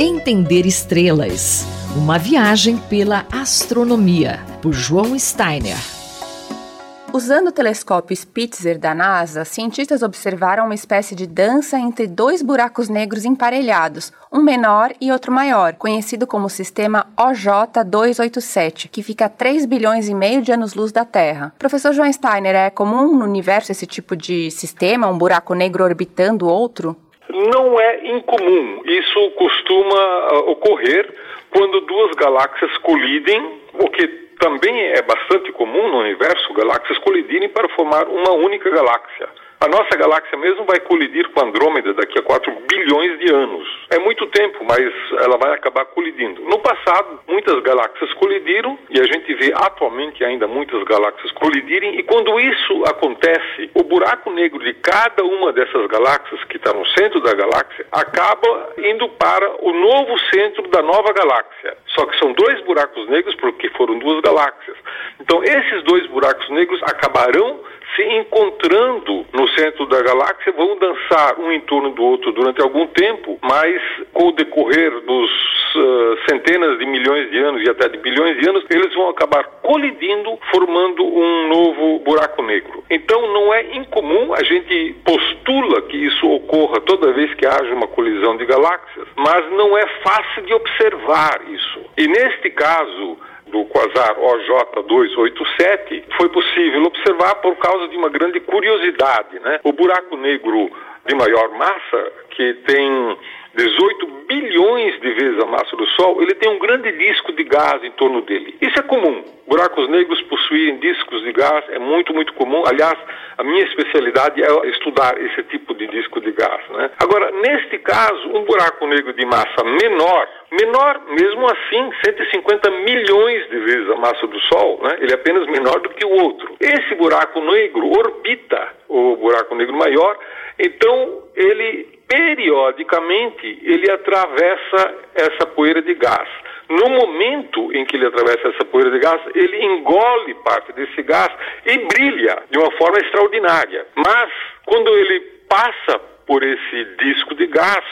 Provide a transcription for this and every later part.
Entender Estrelas Uma viagem pela astronomia, por João Steiner. Usando o telescópio Spitzer da NASA, cientistas observaram uma espécie de dança entre dois buracos negros emparelhados, um menor e outro maior, conhecido como sistema OJ287, que fica a 3 bilhões e meio de anos-luz da Terra. Professor João Steiner, é comum no universo esse tipo de sistema, um buraco negro orbitando outro? Não é incomum. Isso costuma uh, ocorrer quando duas galáxias colidem, o que também é bastante comum no universo, galáxias colidirem para formar uma única galáxia. A nossa galáxia mesmo vai colidir com Andrômeda daqui a 4 bilhões de anos. É muito tempo, mas ela vai acabar colidindo. No passado, muitas galáxias colidiram e a gente vê atualmente ainda muitas galáxias colidirem. E quando isso acontece, o buraco negro de cada uma dessas galáxias que está no centro da galáxia acaba indo para o novo centro da nova galáxia. Só que são dois buracos negros porque foram duas galáxias. Então, esses dois buracos negros acabarão se encontrando no centro da galáxia, vão dançar um em torno do outro durante algum tempo, mas com o decorrer dos uh, centenas de milhões de anos e até de bilhões de anos, eles vão acabar colidindo, formando um novo buraco negro. Então não é incomum, a gente postula que isso ocorra toda vez que haja uma colisão de galáxias, mas não é fácil de observar isso. E neste caso, do quasar OJ287 foi possível observar por causa de uma grande curiosidade. Né? O buraco negro de maior massa, que tem 18 bilhões de vezes a massa do Sol, ele tem um grande disco de gás em torno dele. Isso é comum. Buracos negros possuírem discos de gás é muito, muito comum. Aliás, a minha especialidade é estudar esse tipo de disco de gás. Né? Agora, neste caso, um buraco negro de massa menor, menor mesmo assim, 150 milhões de vezes a massa do Sol, né? ele é apenas menor do que o outro. Esse buraco negro orbita o buraco negro maior, então ele periodicamente ele atravessa essa poeira de gás. No momento em que ele atravessa essa poeira de gás, ele engole parte desse gás e brilha de uma forma extraordinária. Mas quando ele passa por esse disco de gás,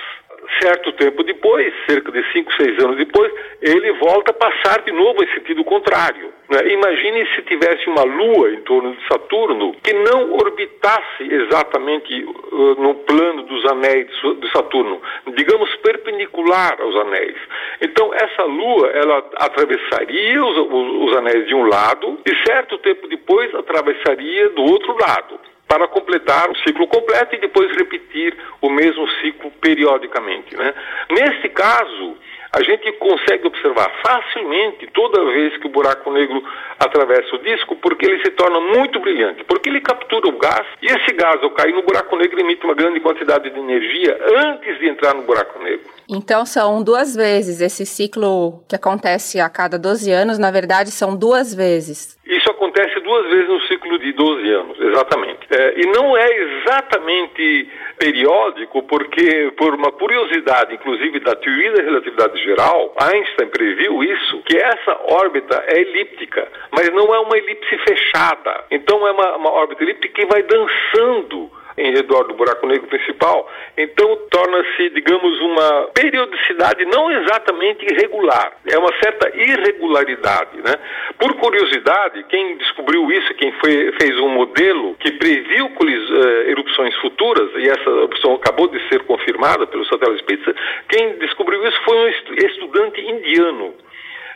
certo tempo depois, cerca de 5, 6 anos depois, ele volta a passar de novo em sentido contrário. Né? Imagine se tivesse uma lua em torno de Saturno que não orbitasse exatamente uh, no plano dos anéis de Saturno, digamos perpendicular aos anéis. Então essa lua ela atravessaria os, os, os anéis de um lado e certo tempo depois atravessaria do outro lado para completar o ciclo completo e depois repetir o mesmo ciclo periodicamente. Né? Nesse caso, a gente consegue observar facilmente toda vez que o buraco negro atravessa o disco, porque ele se torna muito brilhante, porque ele captura o gás e esse gás, ao cair no buraco negro, emite uma grande quantidade de energia antes de entrar no buraco negro. Então são duas vezes. Esse ciclo que acontece a cada 12 anos, na verdade, são duas vezes. Isso acontece duas vezes no ciclo de 12 anos, exatamente. É, e não é exatamente periódico, porque, por uma curiosidade, inclusive da teoria da relatividade geral, Einstein previu isso, que essa órbita é elíptica, mas não é uma elipse fechada. Então é uma, uma órbita elíptica que vai dançando em redor do buraco negro principal, então torna-se, digamos, uma periodicidade não exatamente irregular, é uma certa irregularidade. Né? Por curiosidade, quem descobriu isso, quem foi, fez um modelo que previu uh, erupções futuras, e essa opção acabou de ser confirmada pelo satélite Spitzer, quem descobriu isso foi um estudante indiano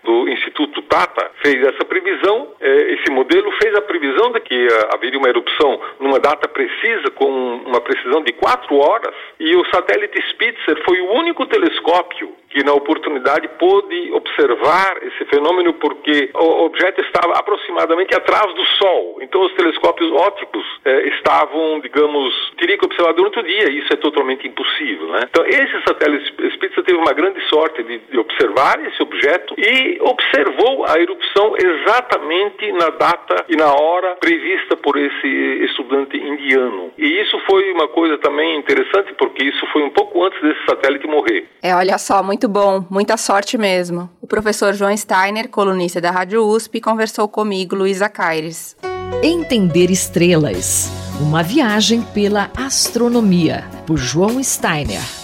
do Instituto Tata fez essa previsão, eh, esse modelo fez a previsão de que eh, haveria uma erupção numa data precisa, com uma precisão de quatro horas, e o satélite Spitzer foi o único telescópio que na oportunidade pôde observar esse fenômeno porque o objeto estava aproximadamente atrás do Sol. Então os telescópios ópticos eh, estavam, digamos, teria que observar durante o dia. Isso é totalmente impossível, né? Então esse satélite Spitzer teve uma grande sorte de, de observar esse objeto e observou a erupção exatamente na data e na hora prevista por esse estudante indiano. E isso foi uma coisa também interessante porque isso foi um pouco antes desse satélite morrer. É, olha só, muito muito bom, muita sorte mesmo. O professor João Steiner, colunista da Rádio USP, conversou comigo, Luísa Caires. Entender estrelas. Uma viagem pela astronomia, por João Steiner.